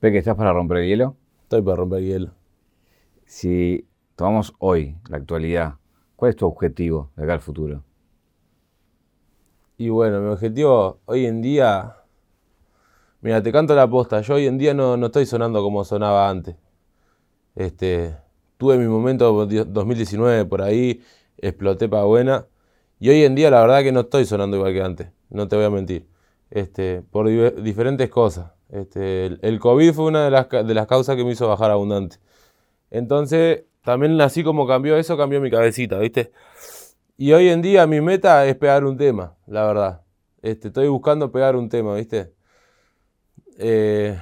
Peque, ¿estás para romper el hielo? Estoy para romper el hielo. Si tomamos hoy, la actualidad, ¿cuál es tu objetivo de acá al futuro? Y bueno, mi objetivo hoy en día. Mira, te canto la posta. Yo hoy en día no, no estoy sonando como sonaba antes. Este, tuve mi momento 2019 por ahí, exploté para buena. Y hoy en día la verdad que no estoy sonando igual que antes, no te voy a mentir. Este, por diferentes cosas. Este, el, COVID fue una de las, causas que me hizo bajar abundante. Entonces, también así como cambió eso, cambió mi cabecita, ¿viste? Y hoy en día mi meta es pegar un tema, la verdad. Este, estoy buscando pegar un tema, ¿viste? Eh,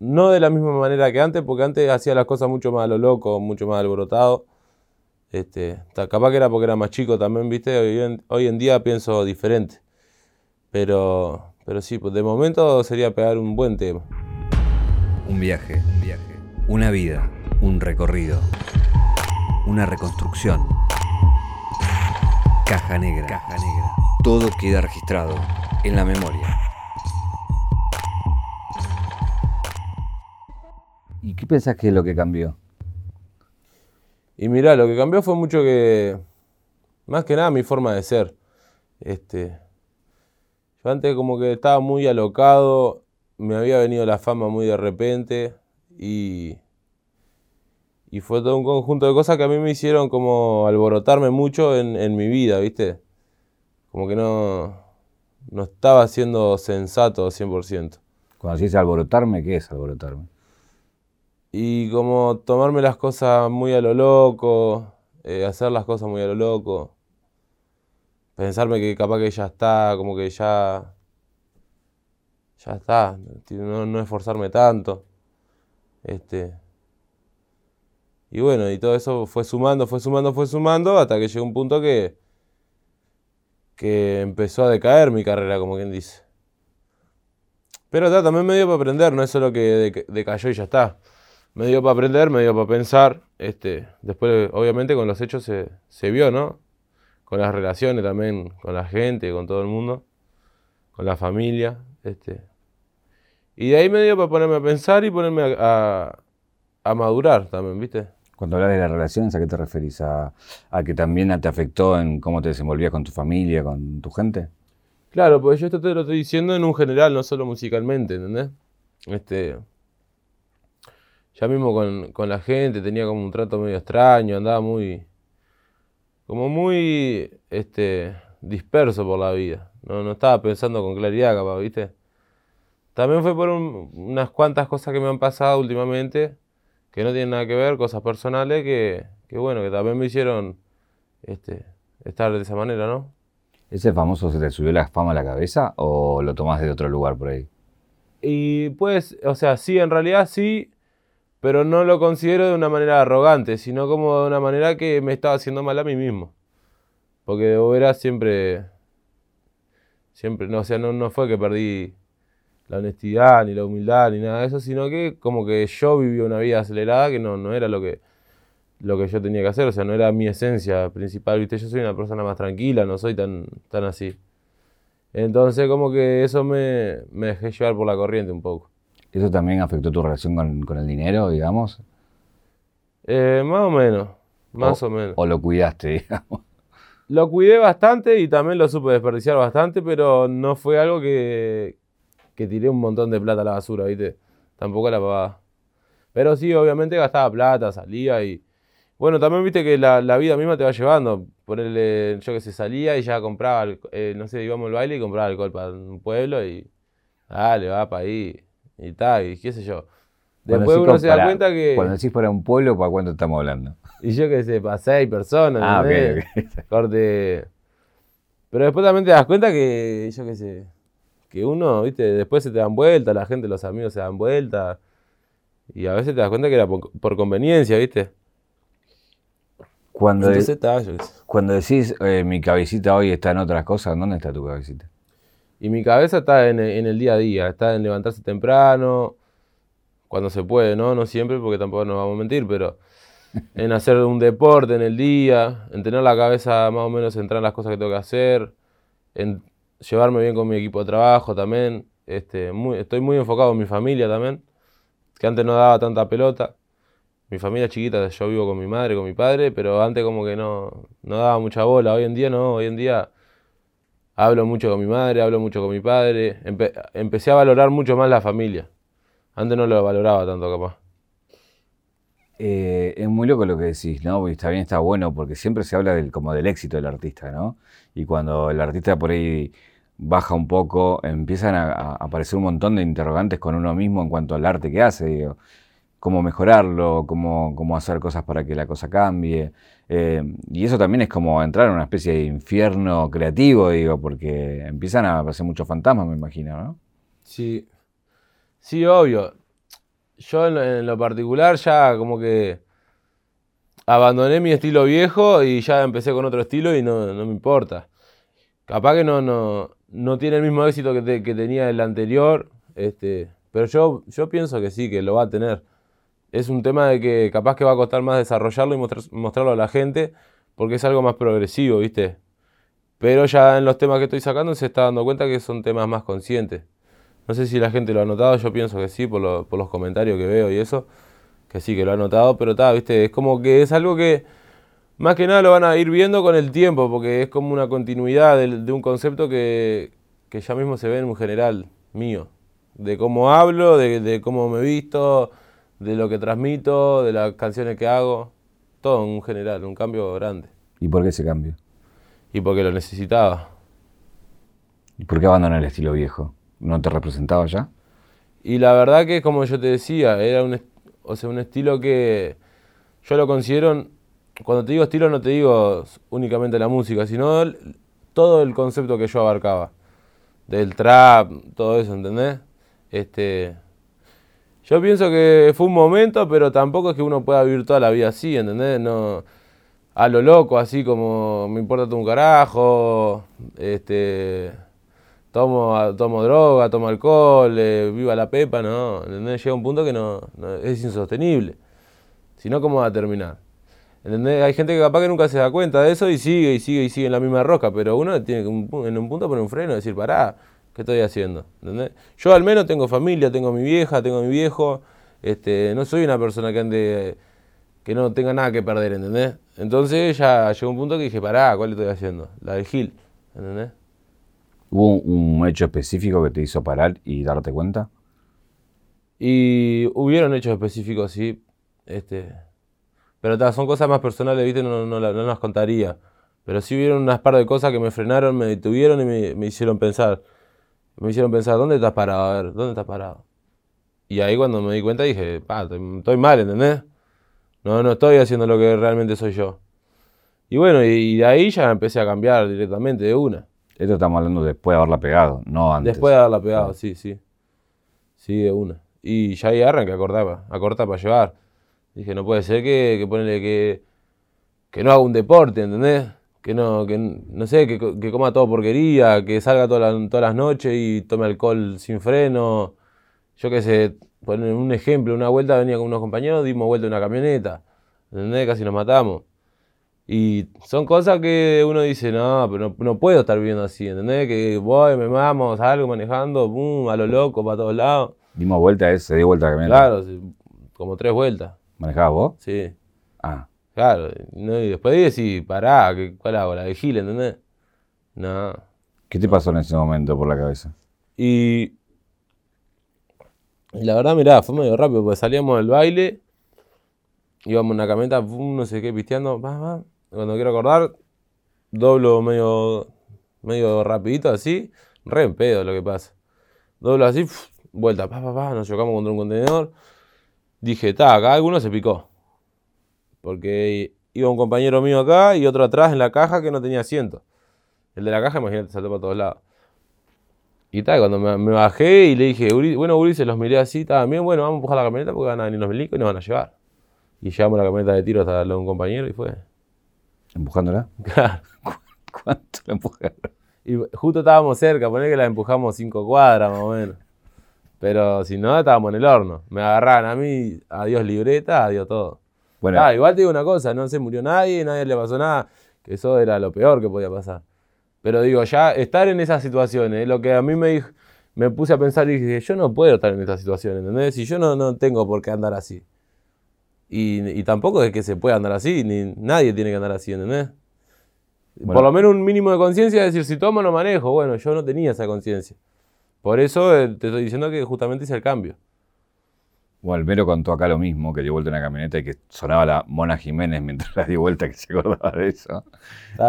no de la misma manera que antes, porque antes hacía las cosas mucho más a lo loco, mucho más alborotado. Este, capaz que era porque era más chico también, ¿viste? Hoy en día pienso diferente. Pero, pero sí, pues de momento sería pegar un buen tema. Un viaje, un viaje. Una vida, un recorrido. Una reconstrucción. Caja negra. Caja negra. Todo queda registrado en la memoria. ¿Y qué pensás que es lo que cambió? Y mirá, lo que cambió fue mucho que, más que nada, mi forma de ser. Este, yo antes como que estaba muy alocado, me había venido la fama muy de repente y, y fue todo un conjunto de cosas que a mí me hicieron como alborotarme mucho en, en mi vida, ¿viste? Como que no, no estaba siendo sensato 100%. Cuando decís alborotarme, ¿qué es alborotarme? Y como tomarme las cosas muy a lo loco, eh, hacer las cosas muy a lo loco. Pensarme que capaz que ya está, como que ya. Ya está. No, no esforzarme tanto. Este. Y bueno, y todo eso fue sumando, fue sumando, fue sumando, hasta que llegó un punto que. que empezó a decaer mi carrera, como quien dice. Pero también me dio para aprender, no es solo que decayó y ya está me dio para aprender, me dio para pensar. Este, después, obviamente, con los hechos se, se vio, ¿no? Con las relaciones también, con la gente, con todo el mundo, con la familia. Este. Y de ahí me dio para ponerme a pensar y ponerme a, a, madurar también, ¿viste? Cuando hablas de las relaciones, ¿a qué te referís? ¿A, ¿A, que también te afectó en cómo te desenvolvías con tu familia, con tu gente? Claro, pues yo esto te lo estoy diciendo en un general, no solo musicalmente, ¿entendés? Este, ya mismo con, la gente tenía como un trato medio extraño, andaba muy, como muy, este, disperso por la vida. No, no estaba pensando con claridad, capaz, ¿viste? También fue por unas cuantas cosas que me han pasado últimamente, que no tienen nada que ver, cosas personales, que, que bueno, que también me hicieron este, estar de esa manera, ¿no? ¿Ese famoso se te subió la fama a la cabeza o lo tomás de otro lugar por ahí? Y pues, o sea, sí, en realidad sí, pero no lo considero de una manera arrogante, sino como de una manera que me estaba haciendo mal a mí mismo. Porque de veras siempre, siempre, no, o sea, no, no fue que perdí la honestidad, ni la humildad, ni nada de eso, sino que como que yo viví una vida acelerada que no, no era lo que, lo que yo tenía que hacer, o sea, no era mi esencia principal, viste, yo soy una persona más tranquila, no soy tan, tan así. Entonces como que eso me, me dejé llevar por la corriente un poco. ¿Eso también afectó tu relación con, el dinero, digamos? Eh, más o menos, más o, menos. ¿O lo cuidaste, digamos? Lo cuidé bastante y también lo supe desperdiciar bastante, pero no fue algo que, que tiré un montón de plata a la basura, ¿viste? Tampoco la pagaba. Pero sí, obviamente gastaba plata, salía y... Bueno, también viste que la, vida misma te va llevando. Ponerle, yo que sé, salía y ya compraba, eh, no sé, íbamos al baile y compraba alcohol para un pueblo y... Dale, va para ahí y tal, y qué sé yo. Después uno se da cuenta que. Cuando decís para un pueblo, ¿para cuánto estamos hablando? Y yo qué sé, para seis personas. Ah, ok, Corte. Pero después también te das cuenta que, yo qué sé, que uno, viste, después se te dan vueltas, la gente, los amigos se dan vueltas. Y a veces te das cuenta que era por, conveniencia, viste. Cuando, cuando decís eh, mi cabecita hoy está en otras cosas, ¿dónde está tu cabecita? Y mi cabeza está en, el día a día, está en levantarse temprano, cuando se puede, ¿no? No siempre, porque tampoco nos vamos a mentir, pero en hacer un deporte en el día, en tener la cabeza más o menos centrada en las cosas que tengo que hacer, en llevarme bien con mi equipo de trabajo también. Este, muy, estoy muy enfocado en mi familia también. que antes no daba tanta pelota. Mi familia chiquita, yo vivo con mi madre, con mi padre, pero antes como que no, no daba mucha bola. Hoy en día no, hoy en día hablo mucho con mi madre, hablo mucho con mi padre. empecé a valorar mucho más la familia. Antes no lo valoraba tanto capaz. Eh, es muy loco lo que decís, ¿no? Está bien, está bueno, porque siempre se habla del, como del éxito del artista, ¿no? Y cuando el artista por ahí baja un poco, empiezan a, aparecer un montón de interrogantes con uno mismo en cuanto al arte que hace, digo, cómo mejorarlo, cómo, cómo hacer cosas para que la cosa cambie. Eh, y eso también es como entrar en una especie de infierno creativo, digo, porque empiezan a aparecer muchos fantasmas, me imagino, ¿no? Sí, sí, obvio yo en lo, particular ya como que abandoné mi estilo viejo y ya empecé con otro estilo y no, me importa. Capaz que no, no, no tiene el mismo éxito que, que, tenía el anterior, este, pero yo, yo pienso que sí, que lo va a tener. Es un tema de que capaz que va a costar más desarrollarlo y mostrarlo a la gente porque es algo más progresivo, ¿viste? Pero ya en los temas que estoy sacando se está dando cuenta que son temas más conscientes. No sé si la gente lo ha notado, yo pienso que sí, por, los comentarios que veo y eso, que sí, que lo ha notado, pero está, viste, es como que es algo que más que nada lo van a ir viendo con el tiempo, porque es como una continuidad de, un concepto que, ya mismo se ve en un general mío, de cómo hablo, de, cómo me visto, de lo que transmito, de las canciones que hago, todo en un general, un cambio grande. ¿Y por qué ese cambio? Y porque lo necesitaba. ¿Y por qué abandonar el estilo viejo? ¿No te representaba ya? Y la verdad que, como yo te decía, era un, o sea, un estilo que yo lo considero, cuando te digo estilo no te digo únicamente la música, sino todo el concepto que yo abarcaba. Del trap, todo eso, ¿entendés? Este, yo pienso que fue un momento, pero tampoco es que uno pueda vivir toda la vida así, ¿entendés? No, a lo loco, así como me importa todo un carajo, este tomo, tomo droga, tomo alcohol, eh, viva la pepa, no, Llega un punto que no, es insostenible. Si no, ¿cómo va a terminar? Hay gente que capaz que nunca se da cuenta de eso y sigue y sigue y sigue en la misma roca, pero uno tiene que en un punto poner un freno y decir, pará, ¿qué estoy haciendo? Yo al menos tengo familia, tengo mi vieja, tengo mi viejo, este, no soy una persona que ande que no tenga nada que perder, ¿entendés? Entonces ya llegó un punto que dije, pará, ¿cuál estoy haciendo? La del Gil, ¿entendés? ¿Hubo un hecho específico que te hizo parar y darte cuenta? Y hubieron hechos específicos, sí. Este, pero son cosas más personales, ¿viste? No, no, las contaría. Pero sí hubieron unas par de cosas que me frenaron, me detuvieron y me, hicieron pensar. Me hicieron pensar, ¿dónde estás parado? A ver, ¿dónde estás parado? Y ahí cuando me di cuenta dije, pa, estoy, mal, ¿entendés? No, no estoy haciendo lo que realmente soy yo. Y bueno, y de ahí ya empecé a cambiar directamente de una. Esto estamos hablando después de haberla pegado, no antes. Después de haberla pegado, sí, sí. Sí, de una. Y ya ahí arranca a cortar, a cortar para llevar. Dije, no puede ser que, que ponele que, que no haga un deporte, ¿entendés? Que no, que no sé, que, que coma todo porquería, que salga todas las noches y tome alcohol sin freno. Yo qué sé, poner un ejemplo, una vuelta venía con unos compañeros, dimos vuelta en una camioneta, ¿entendés? Casi nos matamos. Y son cosas que uno dice, no, pero no, puedo estar viviendo así, ¿entendés? Que voy, me mamo, salgo manejando, boom, a lo loco, para todos lados. Dimos vuelta, ¿eh? se dio vuelta la camioneta. Claro, como tres vueltas. ¿Manejabas vos? Sí. Ah. Claro, y después decís, pará, ¿cuál hago? La de Gil, ¿entendés? No. ¿Qué te pasó en ese momento por la cabeza? Y, y la verdad, mirá, fue medio rápido, porque salíamos del baile, íbamos en una camioneta, boom, no sé qué, pisteando, va, va cuando quiero acordar, doblo medio, medio rapidito así, re en pedo lo que pasa. Doblo así, vuelta, pa, pa, pa, nos chocamos contra un contenedor. Dije, ta, acá alguno se picó. Porque iba un compañero mío acá y otro atrás en la caja que no tenía asiento. El de la caja, imagínate, saltó para todos lados. Y tal, cuando me, bajé y le dije, bueno, Uri, se los miré así, también, bueno, vamos a empujar la camioneta porque van a venir los milicos y nos van a llevar. Y llevamos la camioneta de tiro hasta un compañero y fue. ¿Empujándola? Claro. ¿Cuánto la empujaron? Y justo estábamos cerca, poner que la empujamos cinco cuadras más o menos. Pero si no, estábamos en el horno. Me agarraban a mí, adiós libreta, adiós todo. Bueno. Ah, igual te digo una cosa, no se murió nadie, nadie le pasó nada, que eso era lo peor que podía pasar. Pero digo, ya estar en esas situaciones, lo que a mí me, me puse a pensar y dije, yo no puedo estar en esta situación, ¿entendés? Si yo no, no tengo por qué andar así. Y, y tampoco es que se pueda andar así, ni nadie tiene que andar así, ¿entendés? Por lo menos un mínimo de conciencia, es decir, si tomo no manejo. Bueno, yo no tenía esa conciencia. Por eso eh, te estoy diciendo que justamente hice el cambio. Bueno, Almero contó acá lo mismo, que dio vuelta una camioneta y que sonaba la Mona Jiménez mientras la dio vuelta, que se acordaba de eso.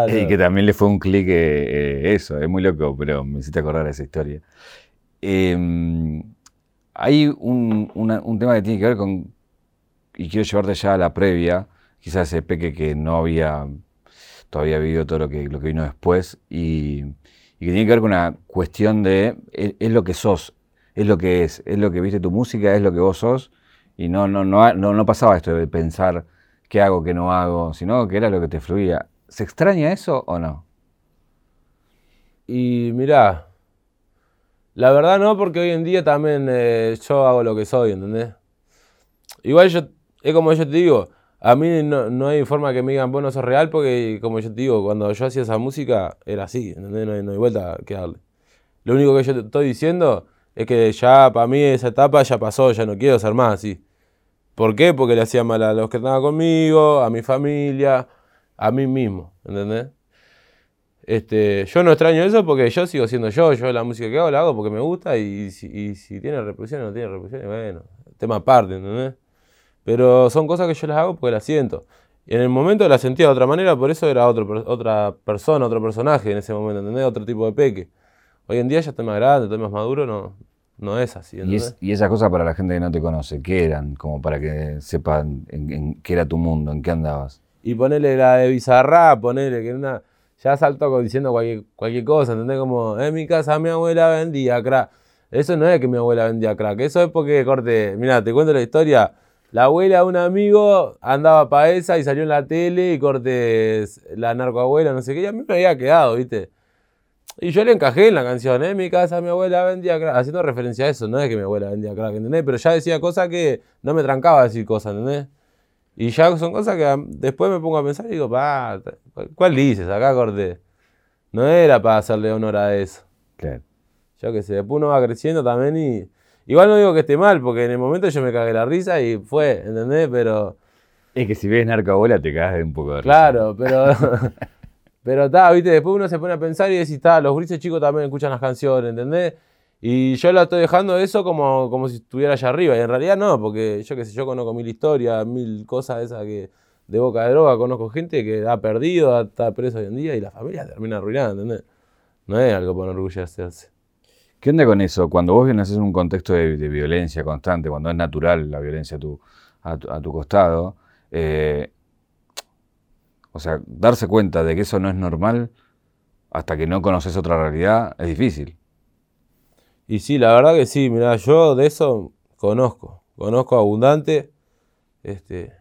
Y que también le fue un clic eh, eh, eso, es muy loco, pero me hiciste acordar de esa historia. Em, hay un, un, tema que tiene que ver con, y quiero llevarte ya a la previa, quizás ese peque que no había todavía vivido todo lo que, lo que vino después, y, y que tiene que ver con una cuestión de, es lo que sos, es lo que es, es lo que viste tu música, es lo que vos sos, y no, no, no, no, pasaba esto de pensar qué hago, qué no hago, sino que era lo que te fluía. ¿Se extraña eso o no? Y mirá, la verdad no, porque hoy en día también eh, yo hago lo que soy, ¿entendés? Igual yo, es como yo te digo, a mí no, no, hay forma que me digan, vos no sos real, porque como yo te digo, cuando yo hacía esa música era así, ¿entendés? No hay, no hay vuelta que darle. Lo único que yo te estoy diciendo es que ya para mí esa etapa ya pasó, ya no quiero ser más así. ¿Por qué? Porque le hacía mal a los que estaban conmigo, a mi familia, a mí mismo, ¿entendés? Este, yo no extraño eso porque yo sigo siendo yo, yo la música que hago la hago porque me gusta y, si tiene reproducción o no tiene reproducción, bueno, tema aparte, ¿entendés? Pero son cosas que yo las hago porque las siento. Y en el momento las sentía de otra manera, por eso era otro, otra persona, otro personaje en ese momento, ¿entendés? Otro tipo de peque. Hoy en día ya estoy más grande, estoy más maduro, no, no es así. ¿Y, es, y, esas cosas para la gente que no te conoce, ¿qué eran? Como para que sepan en, qué era tu mundo, en qué andabas. Y ponerle la de Bizarra, ponerle que una. Ya saltó diciendo cualquier, cualquier cosa, ¿entendés? Como, en mi casa mi abuela vendía crack. Eso no es que mi abuela vendía crack, eso es porque, corte, mira, te cuento la historia. La abuela de un amigo andaba para esa y salió en la tele y corte la narcoabuela, no sé qué, y a mí me había quedado, ¿viste? Y yo le encajé en la canción, ¿eh? En mi casa mi abuela vendía crack, haciendo referencia a eso, no es que mi abuela vendía crack, ¿entendés? Pero ya decía cosas que no me trancaba decir cosas, ¿entendés? Y ya son cosas que después me pongo a pensar y digo, pa, ¿cuál dices acá, corte? No era para hacerle honor a eso. Claro. Yo qué sé, después uno va creciendo también y... Igual no digo que esté mal, porque en el momento yo me cagué la risa y fue, ¿entendés? Pero... Es que si ves narcoabuela te cagas de un poco de risa. Claro, pero... Pero está, viste, después uno se pone a pensar y decís, está, los grises chicos también escuchan las canciones, ¿entendés? Y yo la estoy dejando eso como, como si estuviera allá arriba. Y en realidad no, porque yo qué sé, yo conozco mil historias, mil cosas esas que de boca de droga, conozco gente que ha perdido, está preso hoy en día y la familia termina arruinada, ¿entendés? No es algo para hacerse. ¿Qué onda con eso? Cuando vos vienes en un contexto de, violencia constante, cuando es natural la violencia a tu, a tu, costado, eh, o sea, darse cuenta de que eso no es normal hasta que no conoces otra realidad es difícil. Y sí, la verdad que sí, mira, yo de eso conozco, conozco abundante. Este,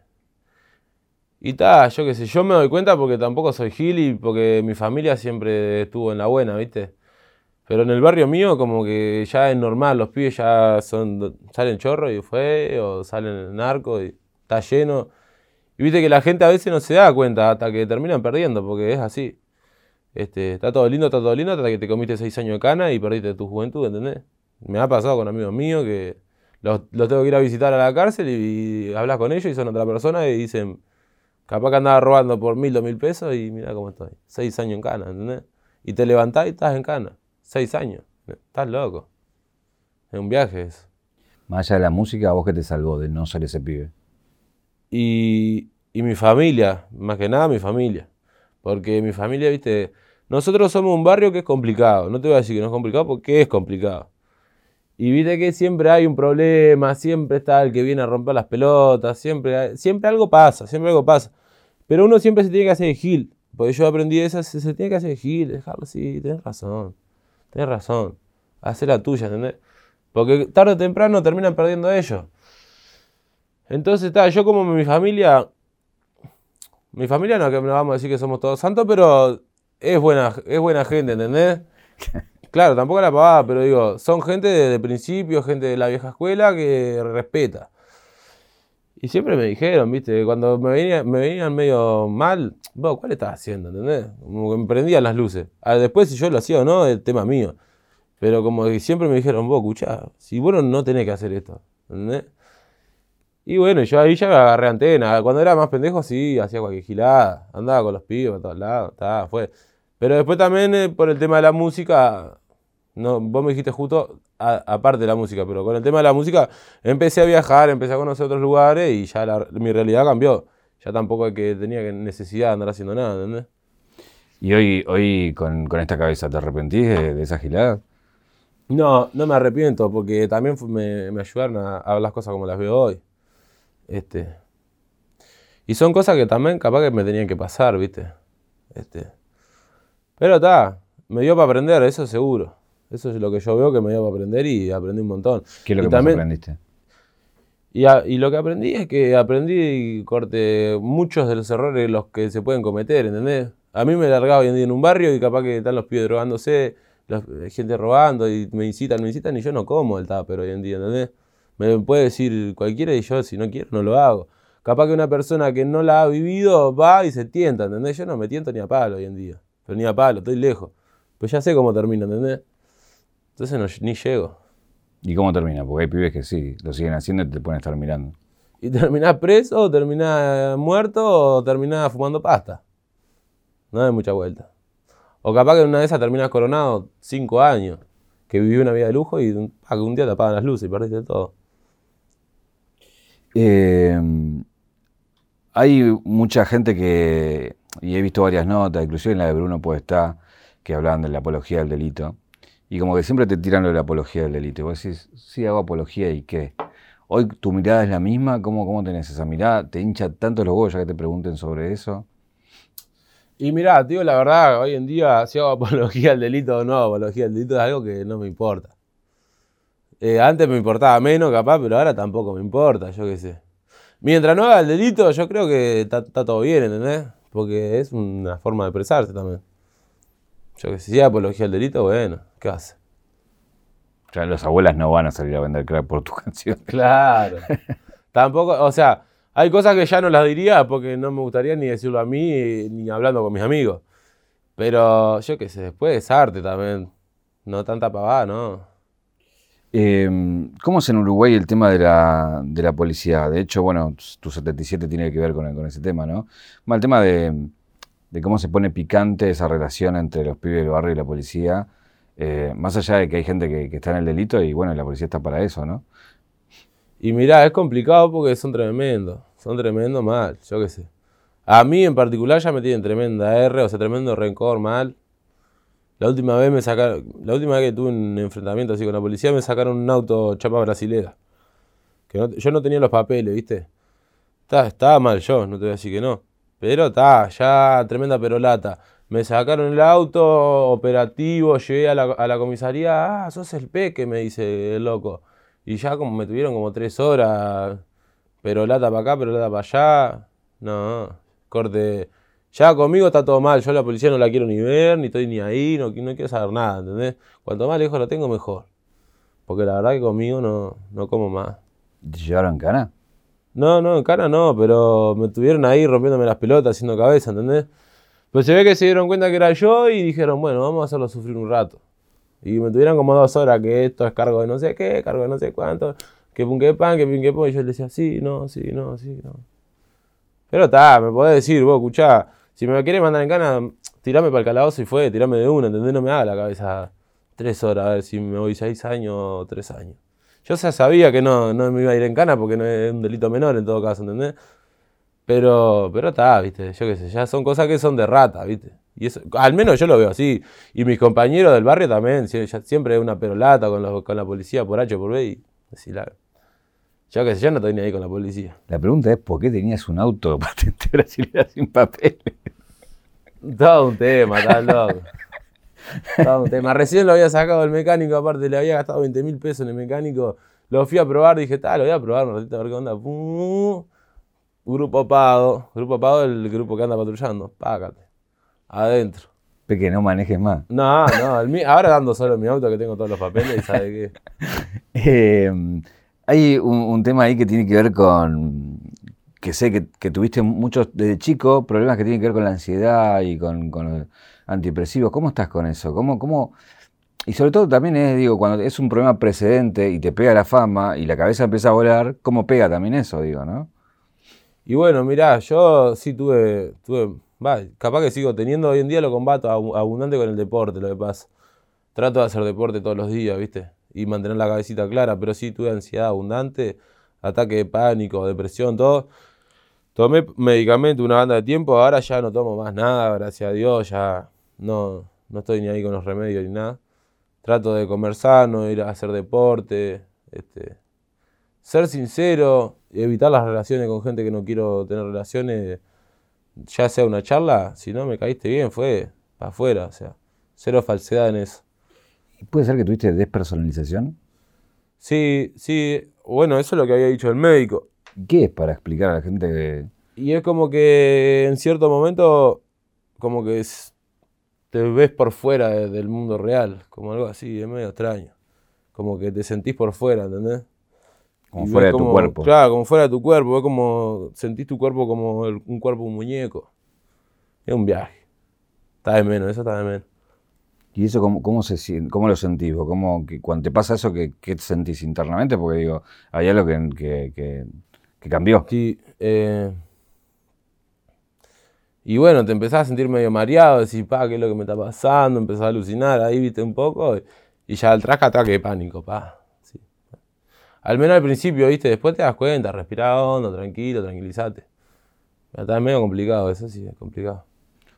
y tal, yo qué sé, yo me doy cuenta porque tampoco soy gil y porque mi familia siempre estuvo en la buena, ¿viste? Pero en el barrio mío como que ya es normal, los pibes ya son salen chorro y fue, o salen narco y está lleno. Y viste que la gente a veces no se da cuenta hasta que terminan perdiendo, porque es así. Este, está todo lindo, está todo lindo, hasta que te comiste seis años de cana y perdiste tu juventud, ¿entendés? Me ha pasado con amigos míos que los, tengo que ir a visitar a la cárcel y, hablas con ellos y son otra persona y dicen, capaz que andaba robando por mil, dos mil pesos y mira cómo estoy. Seis años en cana, ¿entendés? Y te levantás y estás en cana. Seis años. Estás loco. Es un viaje eso. Más allá de la música, ¿vos qué te salvó de no ser ese pibe? Y, mi familia, más que nada mi familia. Porque mi familia, viste, nosotros somos un barrio que es complicado. No te voy a decir que no es complicado porque es complicado. Y viste que siempre hay un problema, siempre está el que viene a romper las pelotas, siempre, siempre algo pasa, siempre algo pasa. Pero uno siempre se tiene que hacer gil. Porque yo aprendí eso, se, se tiene que hacer gil, dejarlo así, tenés razón, tenés razón. Hacer la tuya, ¿entendés? Porque tarde o temprano terminan perdiendo ellos. Entonces, está, yo como mi familia, mi familia no que no vamos a decir que somos todos santos, pero es buena, es buena gente, ¿entendés? Claro, tampoco la pavada, pero digo, son gente de, principio, gente de la vieja escuela que respeta. Y siempre me dijeron, viste, cuando me, venía, me venían medio mal, vos, ¿cuál estás haciendo? ¿Entendés? Como que me prendían las luces. Ah, después, si yo lo hacía o no, el tema mío. Pero como que siempre me dijeron, vos, escuchá, si vos no tenés que hacer esto, ¿entendés? Y bueno, yo ahí ya me agarré antena. Cuando era más pendejo, sí, hacía cualquier gilada. Andaba con los pibes a todos lados, estaba, fue. Pero después también, eh, por el tema de la música, no, vos me dijiste justo, aparte de la música, pero con el tema de la música, empecé a viajar, empecé a conocer otros lugares y ya mi realidad cambió. Ya tampoco es que tenía necesidad de andar haciendo nada, ¿entendés? ¿Y hoy, hoy con, esta cabeza te arrepentís de, esa gilada? No, no me arrepiento, porque también me, me ayudaron a, a, ver las cosas como las veo hoy. Este. Y son cosas que también capaz que me tenían que pasar, ¿viste? Este. Pero está, me dio para aprender, eso seguro. Eso es lo que yo veo que me dio para aprender y aprendí un montón. ¿Qué es lo que también, aprendiste? Y, y, lo que aprendí es que aprendí, corte, muchos de los errores los que se pueden cometer, ¿entendés? A mí me largaba hoy en día en un barrio y capaz que están los pibes drogándose, la gente robando y me incitan, me incitan y yo no como el pero hoy en día, ¿entendés? Me puede decir cualquiera y yo si no quiero no lo hago. Capaz que una persona que no la ha vivido va y se tienta, ¿entendés? Yo no me tiento ni a palo hoy en día. Pero ni a palo, estoy lejos. Pues ya sé cómo termina, ¿entendés? Entonces ni llego. ¿Y cómo termina? Porque hay pibes que sí, lo siguen haciendo y te pueden estar mirando. Y terminás preso, o terminás muerto, o terminás fumando pasta. No hay mucha vuelta. O capaz que en una de esas terminas coronado cinco años, que viví una vida de lujo y un día te apagan las luces y perdiste todo. Eh, hay mucha gente que, y he visto varias notas, inclusive en la de Bruno puede estar, que hablaban de la apología del delito. Y como que siempre te tiran lo de la apología del delito. Y vos decís, sí, hago apología y qué. Hoy tu mirada es la misma, ¿cómo, cómo tenés esa mirada? ¿Te hincha tanto los huevos ya que te pregunten sobre eso? Y mirá, digo la verdad, hoy en día si hago apología al delito o no apología al delito es algo que no me importa. Eh, antes me importaba menos, capaz, pero ahora tampoco me importa, yo qué sé. Mientras no haga el delito, yo creo que está todo bien, ¿entendés? Porque es una forma de expresarse también. Yo que sé, si apología al delito, bueno, ¿qué hace? Ya las abuelas no van a salir a vender crack por tu canción. Claro. Tampoco, o sea, hay cosas que ya no las diría porque no me gustaría ni decirlo a mí ni hablando con mis amigos. Pero yo qué sé, después es arte también. No tanta pavada, ¿no? Em, ¿Cómo es en Uruguay el tema de la, de la policía? De hecho, bueno, tu 77 tiene que ver con, ese tema, ¿no? el tema de, cómo se pone picante esa relación entre los pibes del barrio y la policía, eh, más allá de que hay gente que, está en el delito y bueno, la policía está para eso, ¿no? Y mirá, es complicado porque son tremendos, son tremendos mal, yo qué sé. A mí en particular ya me tienen tremenda R, o sea, tremendo rencor mal. La última vez me sacaron, la última que tuve un enfrentamiento así con la policía me sacaron un auto chapa brasilera. Que yo no tenía los papeles, ¿viste? estaba mal yo, no te voy a decir que no. Pero está, ya tremenda perolata. Me sacaron el auto operativo, llegué a la, comisaría, ah, sos el peque, me dice el loco. Y ya como me tuvieron como tres horas, perolata para acá, perolata para allá. No, corte. Ya conmigo está todo mal, yo la policía no la quiero ni ver, ni estoy ni ahí, no, no quiero saber nada, ¿entendés? Cuanto más lejos la tengo, mejor. Porque la verdad que conmigo no, no como más. ¿Te llevaron cana? No, no, en cara no, pero me tuvieron ahí rompiéndome las pelotas, haciendo cabeza, ¿entendés? Pues se ve que se dieron cuenta que era yo y dijeron, bueno, vamos a hacerlo sufrir un rato. Y me tuvieron como dos horas que esto es cargo de no sé qué, cargo de no sé cuánto, que pun que pan, que pin que pon. Y yo le decía, sí, no, sí, no, sí, no. Pero está, me podés decir, vos, escuchá, si me querés mandar en cana, tirame para el calabozo y fue, tirame de una, ¿entendés? No me haga la cabeza tres horas, a ver si me voy seis años o tres años. Yo ya sabía que no, no me iba a ir en cana porque no es un delito menor en todo caso, ¿entendés? Pero, pero está, viste, yo qué sé, ya son cosas que son de rata, viste. Y eso, al menos yo lo veo así. Y mis compañeros del barrio también, siempre es una perolata con, con la policía por H por B y así la. Yo qué sé, yo no estoy ni ahí con la policía. La pregunta es, ¿por qué tenías un auto patente brasileña sin papeles? Todo un tema, tal loco. Todo un tema. Recién lo había sacado el mecánico, aparte le había gastado 20 mil pesos en el mecánico. Lo fui a probar, dije, tal, lo voy a probar un ratito a ver qué onda. Grupo Pago. Grupo Pago es el grupo que anda patrullando. Págate. Adentro. Que no manejes más. No, no. ahora dando solo mi auto que tengo todos los papeles y sabe qué. Eh, hay un, tema ahí que tiene que ver con. que sé que, tuviste muchos desde chico problemas que tienen que ver con la ansiedad y con, con los antidepresivos. ¿Cómo estás con eso? ¿Cómo, Y sobre todo también es, digo, cuando es un problema precedente y te pega la fama y la cabeza empieza a volar, ¿cómo pega también eso, digo, no? Y bueno, mirá, yo sí tuve, tuve, va, capaz que sigo teniendo, hoy en día lo combato abu- abundante con el deporte, lo que pasa. Trato de hacer deporte todos los días, ¿viste? Y mantener la cabecita clara, pero sí tuve ansiedad abundante, ataque de pánico, depresión, todo. Tomé medicamento una banda de tiempo, ahora ya no tomo más nada, gracias a Dios, ya no, no estoy ni ahí con los remedios ni nada. Trato de comer sano, ir a hacer deporte, este, ser sincero, evitar las relaciones con gente que no quiero tener relaciones, ya sea una charla, si no me caíste bien, fue para afuera, o sea, cero falsedad en eso. ¿Y ¿Puede ser que tuviste despersonalización? Sí, sí, bueno, eso es lo que había dicho el médico. ¿Qué es para explicar a la gente que... Y es como que en cierto momento, como que es- te ves por fuera de- del mundo real, como algo así, es medio extraño. Como que te sentís por fuera, ¿entendés? como Y fuera de tu cuerpo? Claro, como fuera de tu cuerpo, ves como sentís tu cuerpo como el- un cuerpo un muñeco. Es un viaje. Está de menos, eso está de menos. ¿Y eso cómo, cómo, se, cómo lo sentís vos? ¿Cómo, que, cuando te pasa eso, ¿qué, qué te sentís internamente? Porque digo, hay algo que, que, que- que cambió. Sí, eh, y bueno, te empezás a sentir medio mareado, decís, pa, ¿qué es lo que me está pasando? Empezás a alucinar, ahí viste un poco, y, y ya al traje ataque de pánico, pa. sí. Al menos al principio, viste, después te das cuenta, respirá hondo, tranquilo, tranquilízate. Pero Está medio complicado, eso sí, es complicado.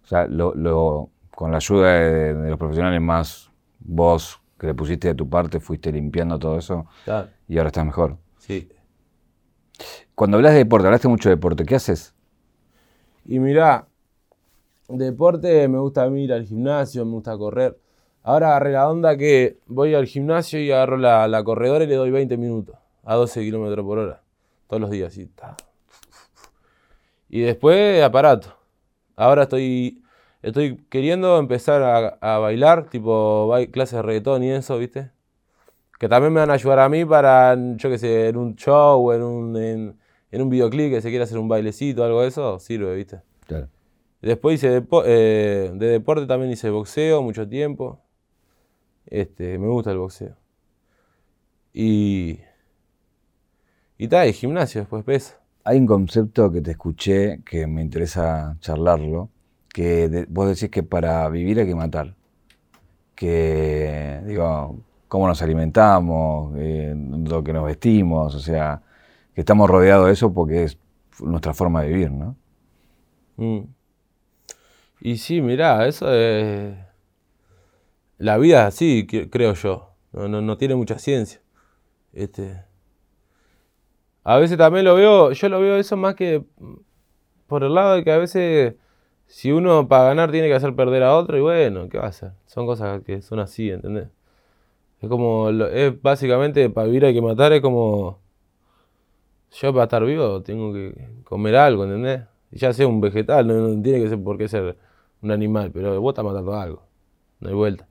O sea, lo, lo- con la ayuda de, de los profesionales más vos que le pusiste de tu parte, fuiste limpiando todo eso Claro, y ahora estás mejor. sí. Cuando hablas de deporte, hablaste mucho de deporte, ¿qué haces? Y mirá, deporte me gusta a mí ir al gimnasio, me gusta correr. Ahora agarré la onda que voy al gimnasio y agarro la, la corredora y le doy 20 minutos a 12 kilómetros por hora. Todos los días, ta. Y después aparato. Ahora estoy, estoy queriendo empezar a, a bailar, tipo clases de reggaetón y eso, ¿viste? Que también me van a ayudar a mí para, yo qué sé, en un show, en un, en, en un videoclip que se quiera hacer un bailecito, algo de eso, sirve, ¿viste? Claro. Después hice depo- eh, de deporte también hice boxeo mucho tiempo. Este, me gusta el boxeo. Y. Y tal, y gimnasio después pesa. Hay un concepto que te escuché que me interesa charlarlo, que de- vos decís que para vivir hay que matar. Que, digo, cómo nos alimentamos, eh, lo que nos vestimos, o sea, que estamos rodeados de eso porque es nuestra forma de vivir, ¿no? Mm. Y sí, mirá, eso es. La vida es así, cre- creo yo. No, no, no tiene mucha ciencia. Este. A veces también lo veo, yo lo veo eso más que por el lado de que a veces si uno para ganar tiene que hacer perder a otro, y bueno, ¿qué va a hacer? Son cosas que son así, ¿entendés? Es como, es básicamente para vivir hay que matar, es como. Yo para estar vivo tengo que comer algo, ¿entendés? Y Ya sea un vegetal, no, no tiene que ser por qué ser un animal, pero vos estás matando algo. No hay vuelta.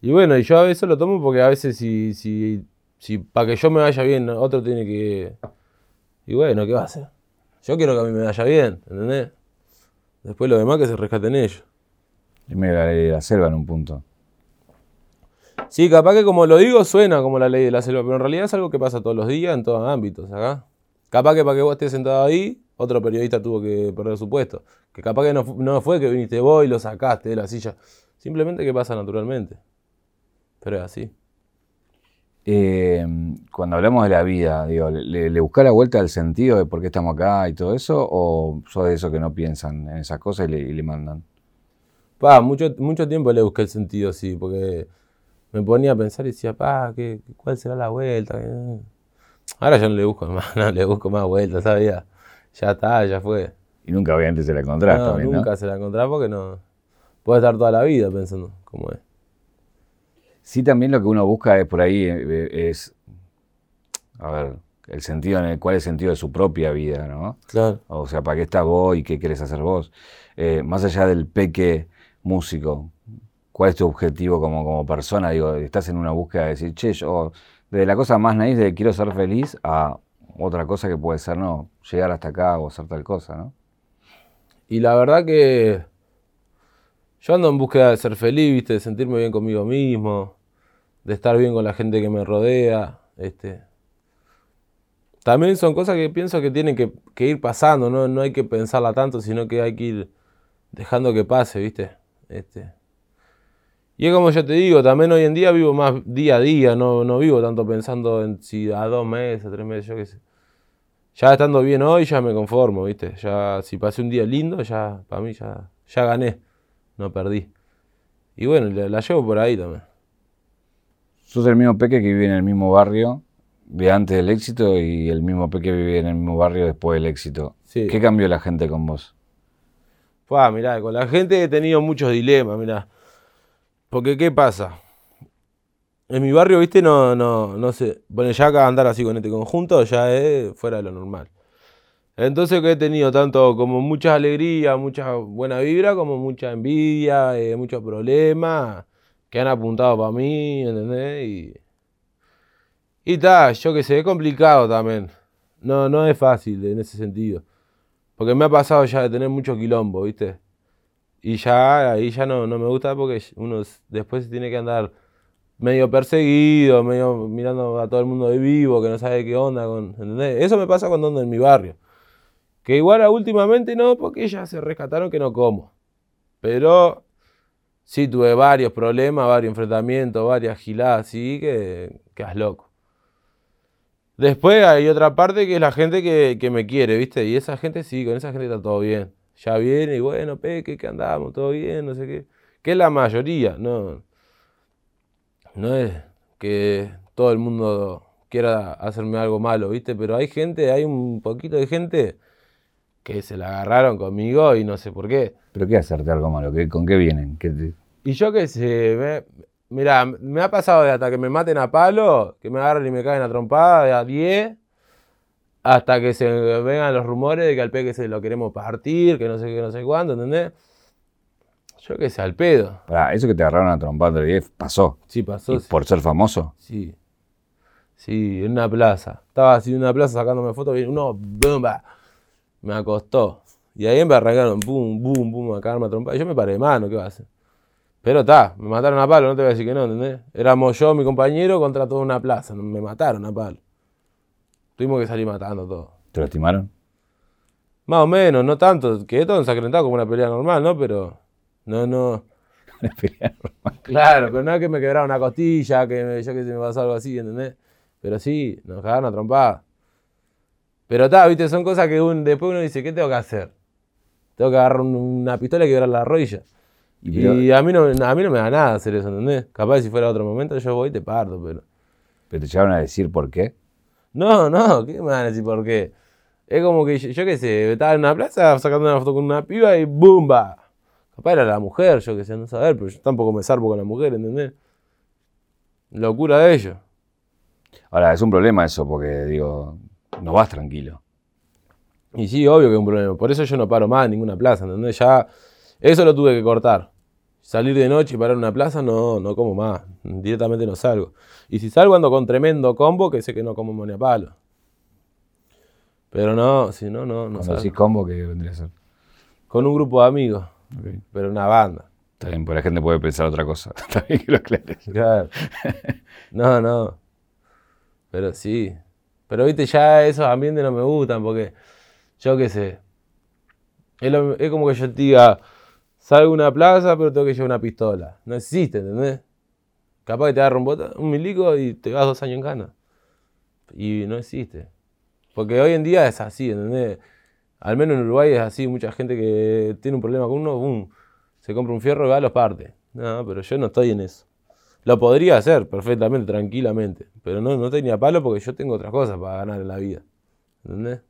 Y bueno, y yo a veces lo tomo porque a veces si, si, si para que yo me vaya bien, otro tiene que. Y bueno, ¿qué va a hacer? Yo quiero que a mí me vaya bien, ¿entendés? Después lo demás que se rescaten ellos. Es medio la ley de la selva en un punto. Sí, capaz que como lo digo suena como la ley de la selva, pero en realidad es algo que pasa todos los días en todos ámbitos acá. Capaz que para que vos estés sentado ahí, otro periodista tuvo que perder su puesto. Que capaz que no, no fue que viniste vos y lo sacaste de la silla. Simplemente que pasa naturalmente. Pero es así. Eh, cuando hablamos de la vida, digo, ¿le, le buscás la vuelta al sentido de por qué estamos acá y todo eso? ¿O sos de esos que no piensan en esas cosas y le, y le mandan? Pa, mucho, mucho tiempo le busqué el sentido, sí, porque me ponía a pensar y decía, pa, ¿qué, ¿cuál será la vuelta? Eh. Ahora ya no le busco más, no le busco más vueltas, ¿sabía? Ya está, ya fue. Y nunca obviamente se la encontrás No, también, ¿no? nunca se la encontrás porque no. Puede estar toda la vida pensando cómo es. Sí, también lo que uno busca es por ahí, eh, es, a ver, el sentido en el cuál es el sentido de su propia vida, ¿no? Claro. O sea, ¿para qué estás vos y qué querés hacer vos? Eh, más allá del peque músico, ¿cuál es tu objetivo como, como persona? Digo, estás en una búsqueda de decir, che, yo, de la cosa más naif de quiero ser feliz a otra cosa que puede ser, no, llegar hasta acá o hacer tal cosa, ¿no? Y la verdad que. Yo ando en búsqueda de ser feliz, ¿viste? De sentirme bien conmigo mismo, de estar bien con la gente que me rodea, este. También son cosas que pienso que tienen que, ir pasando, ¿no? no hay que pensarla tanto, sino que hay que ir dejando que pase, ¿viste? Este. Y es como yo te digo, también hoy en día vivo más día a día, no, no vivo tanto pensando en si a dos meses, a tres meses, yo qué sé. Ya estando bien hoy, ya me conformo, ¿viste? Ya si pasé un día lindo, ya para mí ya, ya gané, no perdí. Y bueno, la, la llevo por ahí también. Sos el mismo Peque que vive en el mismo barrio de antes del éxito y el mismo Peque vive en el mismo barrio después del éxito. Sí. ¿Qué cambió la gente con vos? Fua, mirá, con la gente he tenido muchos dilemas, mirá. Porque, ¿qué pasa? En mi barrio, viste, no, no, no sé. Bueno, ya acá andar así con este conjunto ya es fuera de lo normal. Entonces que he tenido tanto como mucha alegría, mucha buena vibra, como mucha envidia, eh, muchos problemas que han apuntado para mí, ¿entendés? Y, y yo que sé, es complicado también. No, no es fácil en ese sentido. Porque me ha pasado ya de tener mucho quilombo, ¿viste? Y ya ahí ya no, no me gusta porque uno después tiene que andar medio perseguido, medio mirando a todo el mundo de vivo, que no sabe qué onda con. ¿Entendés? Eso me pasa cuando ando en mi barrio. Que igual últimamente no, porque ya se rescataron que no como. Pero sí tuve varios problemas, varios enfrentamientos, varias giladas así que quedas loco. Después hay otra parte que es la gente que, que me quiere, ¿viste? Y esa gente sí, con esa gente está todo bien. Ya viene y bueno, Peque, que andamos, todo bien, no sé qué. Que es la mayoría, no. No es que todo el mundo quiera hacerme algo malo, ¿viste? Pero hay gente, hay un poquito de gente que se la agarraron conmigo y no sé por qué. ¿Pero qué hacerte algo malo? ¿Qué- ¿Con qué vienen? ¿Qué te- Y yo qué sé, me, mirá, me ha pasado de hasta que me maten a palo, que me agarren y me caen a trompada de a 10, hasta que se vengan los rumores de que al peque se lo queremos partir, que no sé qué, no sé cuándo, ¿entendés? Yo qué sé, al pedo. Pará, eso que te agarraron a trompar de 10 pasó. Sí, pasó. ¿Y por ser famoso? Sí. Sí, en una plaza. Estaba así en una plaza sacándome fotos, y uno, ¡bumba! Me acostó. Y ahí me arrancaron, pum, pum, pum, a cagarme a trompar. Y yo me paré de mano, ¿qué va a hacer? Pero está, me mataron a palo, no te voy a decir que no, ¿entendés? Éramos yo, mi compañero, contra toda una plaza. Me mataron a palo. Tuvimos que salir matando todo. ¿Te lastimaron? Más o menos, no tanto. Quedé todo ensangrentado como una pelea normal, ¿no? Pero. No, no. Claro, pero no es que me quebrara una costilla, que me- yo que se me pasó algo así, ¿entendés? Pero sí, nos cagaron a trompada. Pero está, viste, son cosas que un- después uno dice, ¿qué tengo que hacer? Tengo que agarrar un- una pistola y quebrar la rodilla. Y a mí, no, a mí no me da nada hacer eso, ¿entendés? Capaz si fuera otro momento yo voy y te parto, pero... ¿Pero te llegaron a decir por qué? No, no, ¿qué me van a decir por qué? Es como que yo, yo qué sé, estaba en una plaza sacando una foto con una piba y ¡bumba! Capaz era la mujer, yo qué sé, no saber, pero yo tampoco me salvo con la mujer, ¿entendés? Locura de ellos. Ahora, es un problema eso, porque digo, no vas tranquilo. Y sí, obvio que es un problema. Por eso yo no paro más en ninguna plaza, ¿entendés? Ya, eso lo tuve que cortar. Salir de noche y parar en una plaza, no, no como más. Directamente no salgo. Y si salgo ando con tremendo combo, que sé que no como ni a palo. Pero no, si no, no, no Cuando decís combo, ¿qué vendría a ser? Con un grupo de amigos, pero una banda. Está bien, la gente puede pensar otra cosa. Está bien que lo aclares. Claro. No, no. Pero sí. Pero viste, ya esos ambientes no me gustan porque yo qué sé. Es, como que yo te diga, salgo a una plaza, pero tengo que llevar una pistola. No existe, ¿entendés? Capaz que te agarra un, un milico y te vas dos años en cana. Y no existe. Porque hoy en día es así, ¿entendés? Al menos en Uruguay es así, mucha gente que tiene un problema con uno, se compra un fierro y va a los parte. No, pero yo no estoy en eso. Lo podría hacer perfectamente, tranquilamente. Pero no, no tenía palo porque yo tengo otras cosas para ganar en la vida. ¿Entendés?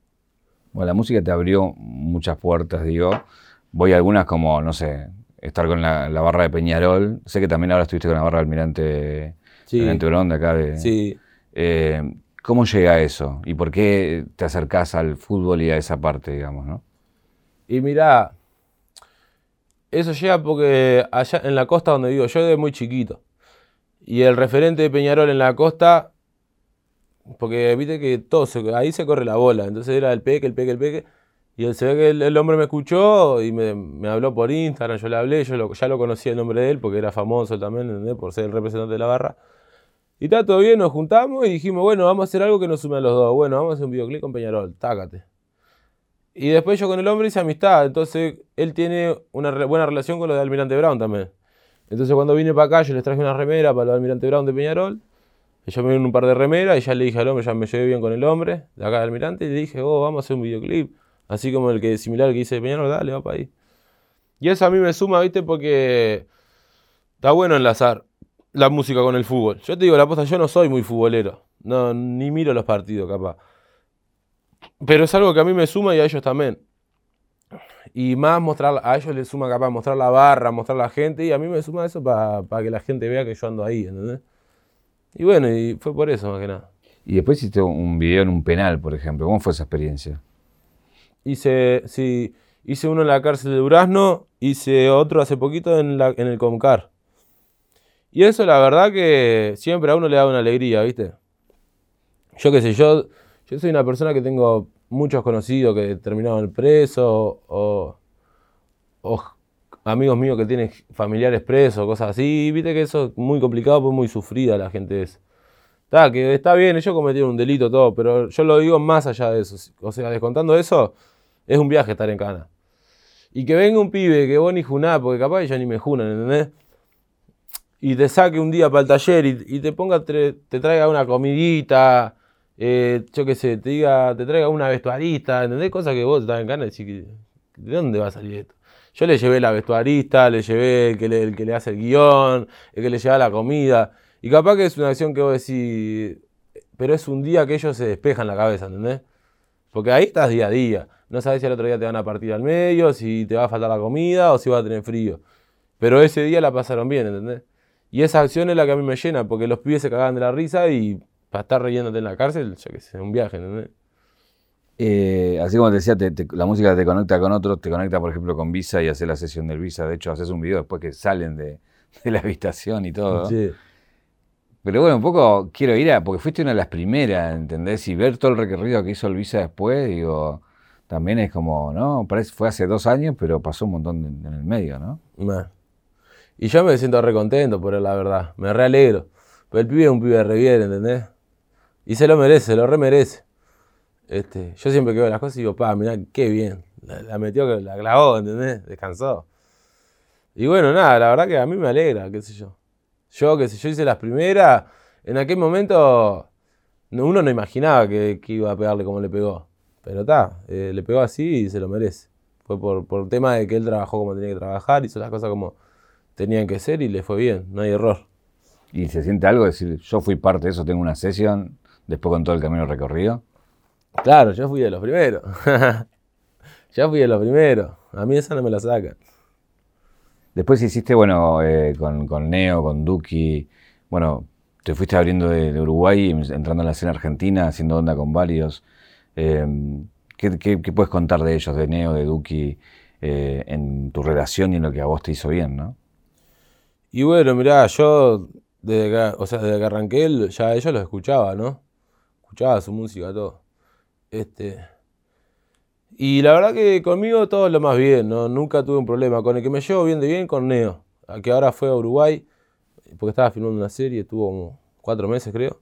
Bueno, la música te abrió muchas puertas, digo. Voy a algunas como, no sé, estar con la, la barra de Peñarol. Sé que también ahora estuviste con la barra de Almirante, Sí. Almirante Brón de acá. De, Sí. Eh, ¿Cómo llega a eso? ¿Y por qué te acercás al fútbol y a esa parte, digamos, no? Y mirá, eso llega porque allá en la costa donde vivo yo desde muy chiquito. Y el referente de Peñarol en la costa, porque viste que todo se- ahí se corre la bola. Entonces era el peque, el peque, el peque. Y él, se ve que el, hombre me escuchó y me, habló por Instagram, yo le hablé, yo ya lo conocía el nombre de él porque era famoso también, ¿entendés? Por ser el representante de la barra. Y está todo bien, nos juntamos y dijimos, bueno, vamos a hacer algo que nos sume a los dos. Bueno, vamos a hacer un videoclip con Peñarol, tácate. Y después yo con el hombre hice amistad, entonces él tiene una buena relación con lo de Almirante Brown también. Entonces cuando vine para acá yo les traje una remera para de Almirante Brown de Peñarol. Y yo me vine un par de remeras y ya le dije al hombre, ya me llevé bien con el hombre de acá de Almirante y le dije, oh, vamos a hacer un videoclip. Así como el que similar al que hice de Peñarol, dale, va para ahí. Y eso a mí me suma, viste, porque está bueno enlazar la música con el fútbol. Yo te digo, la posta, yo no soy muy futbolero. No, ni miro los partidos, capaz. Pero es algo que a mí me suma y a ellos también. Y más mostrar, a ellos les suma capaz mostrar la barra, mostrar la gente, y a mí me suma eso para que la gente vea que yo ando ahí, ¿entendés? Y bueno, y fue por eso más que nada. Y después hiciste un video en un penal, por ejemplo. ¿Cómo fue esa experiencia? Hice, sí, hice uno en la cárcel de Durazno, hice otro hace poquito en, la, en el Comcar. Y eso la verdad que siempre a uno le da una alegría, ¿viste? Yo qué sé, yo, yo soy una persona que tengo muchos conocidos que terminaron preso o, o amigos míos que tienen familiares presos, cosas así. Viste que eso es muy complicado, pues muy sufrida la gente es. Está, que está bien, ellos cometieron un delito, todo, pero yo lo digo más allá de eso. O sea, descontando eso, es un viaje estar en cana. Y que venga un pibe que vos ni junás, porque capaz ya ni me junan, ¿entendés? Y te saque un día para el taller y, te ponga, te, traiga una comidita, eh, yo qué sé, te diga, te traiga una vestuarista, ¿entendés? Cosas que vos estás en cana y decís, ¿de dónde va a salir esto? Yo le llevé la vestuarista, le llevé el que le, el que le hace el guion, el que le lleva la comida. Y capaz que es una acción que vos decís, pero es un día que ellos se despejan la cabeza, ¿entendés? Porque ahí estás día a día. No sabes si al otro día te van a partir al medio, si te va a faltar la comida o si vas a tener frío. Pero ese día la pasaron bien, ¿entendés? Y esa acción es la que a mí me llena, porque los pibes se cagaban de la risa y para estar reyéndote en la cárcel, yo qué sé, un viaje, ¿entendés? Eh, así como te decía, la música te conecta con otros, te conecta, por ejemplo, con Visa y haces la sesión del Visa. De hecho, haces un video después que salen de, la habitación y todo. Sí. Pero bueno, un poco quiero ir a, porque fuiste una de las primeras, ¿entendés? Y ver todo el recorrido que hizo el Visa después, digo, también es como, ¿no? Parece, fue hace dos años, pero pasó un montón en, el medio, ¿no? Y yo me siento recontento por él, la verdad. Me realegro. Pero el pibe es un pibe de revier, ¿entendés? Y se lo merece, se lo remerece. Este, yo siempre que veo las cosas digo, pa, mirá, qué bien. La, metió, la clavó, ¿entendés? Descansó. Y bueno, nada, la verdad que a mí me alegra, qué sé yo. Yo, qué sé yo, hice las primeras. En aquel momento uno no imaginaba que, iba a pegarle como le pegó. Pero está, eh, le pegó así y se lo merece. Fue por, por tema de que él trabajó como tenía que trabajar, hizo las cosas como tenían que ser y le fue bien, no hay error. ¿Y se siente algo? decir, yo fui parte de eso, tengo una sesión, después con todo el camino recorrido. Claro, yo fui de los primeros. ya fui de los primeros. A mí esa no me la sacan. Después hiciste, bueno, eh, con, Neo, con Duki, bueno, te fuiste abriendo de, Uruguay, entrando en la escena argentina, haciendo onda con varios. Em, ¿qué, puedes contar de ellos, de Neo, de Duki, eh, en tu relación y en lo que a vos te hizo bien, no? Y bueno, mirá, yo desde que, o sea, desde que arranqué, ya ellos los escuchaba, ¿no? Escuchaba su música, todo. Este. Y la verdad que conmigo todo lo más bien, ¿no? Nunca tuve un problema. Con el que me llevo bien de bien, con Neo, que ahora fue a Uruguay, porque estaba filmando una serie, estuvo como cuatro meses, creo.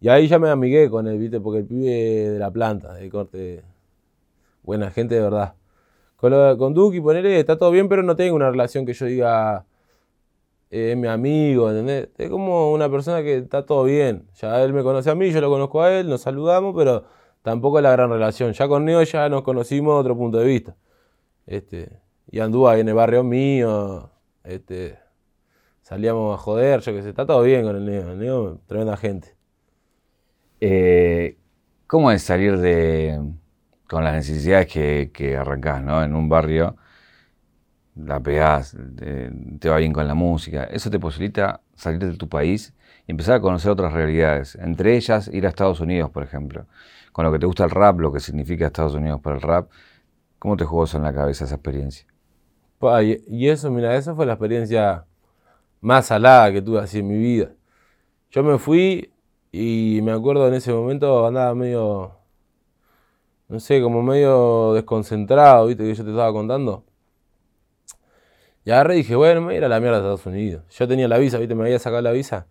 Y ahí ya me amigué con él, ¿viste? Porque el pibe de la planta, de corte. Buena gente de verdad. Con, lo, con Duki, ponerle, está todo bien, pero no tengo una relación que yo diga es mi amigo, ¿entendés? Es como una persona que está todo bien. Ya él me conoce a mí, yo lo conozco a él, nos saludamos, pero tampoco es la gran relación. Ya con Neo ya nos conocimos de otro punto de vista. Este, y andúa ahí en el barrio mío, este, salíamos a joder, yo qué sé, está todo bien con el Neo. El Neo, tremenda gente. Eh, ¿Cómo es salir de con las necesidades que, que arrancás, ¿no? En un barrio la pegás, te, va bien con la música. Eso te posibilita salir de tu país y empezar a conocer otras realidades. Entre ellas, ir a Estados Unidos, por ejemplo. Con lo que te gusta el rap, lo que significa Estados Unidos para el rap. ¿Cómo te jugó eso en la cabeza esa experiencia? Y eso, mira, esa fue la experiencia más salada que tuve así en mi vida. Yo me fui y me acuerdo en ese momento andaba medio no sé, como medio desconcentrado, ¿viste? Que yo te estaba contando. Y agarré dije, bueno, me voy a ir a la mierda de Estados Unidos. Yo tenía la visa, ¿viste? Me había sacado la visa.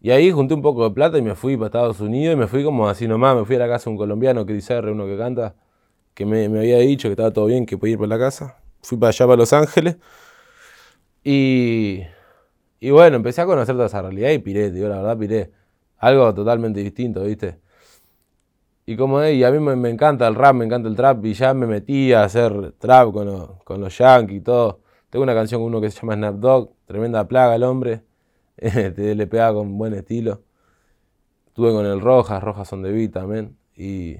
Y ahí junté un poco de plata y me fui para Estados Unidos y me fui como así nomás. Me fui a la casa de un colombiano, Chris R, uno que canta, que me, había dicho que estaba todo bien, que podía ir para la casa. Fui para allá, para Los Ángeles. Y, y bueno, empecé a conocer toda esa realidad y piré, digo, la verdad piré. Algo totalmente distinto, ¿viste? Y como y a mí me, encanta el rap, me encanta el trap, y ya me metí a hacer trap con, los, con los yankees y todo. Tengo una canción con uno que se llama Snap Dog, tremenda plaga el hombre, le pegaba con buen estilo. Estuve con el Rojas, Rojas son de beat también. Y,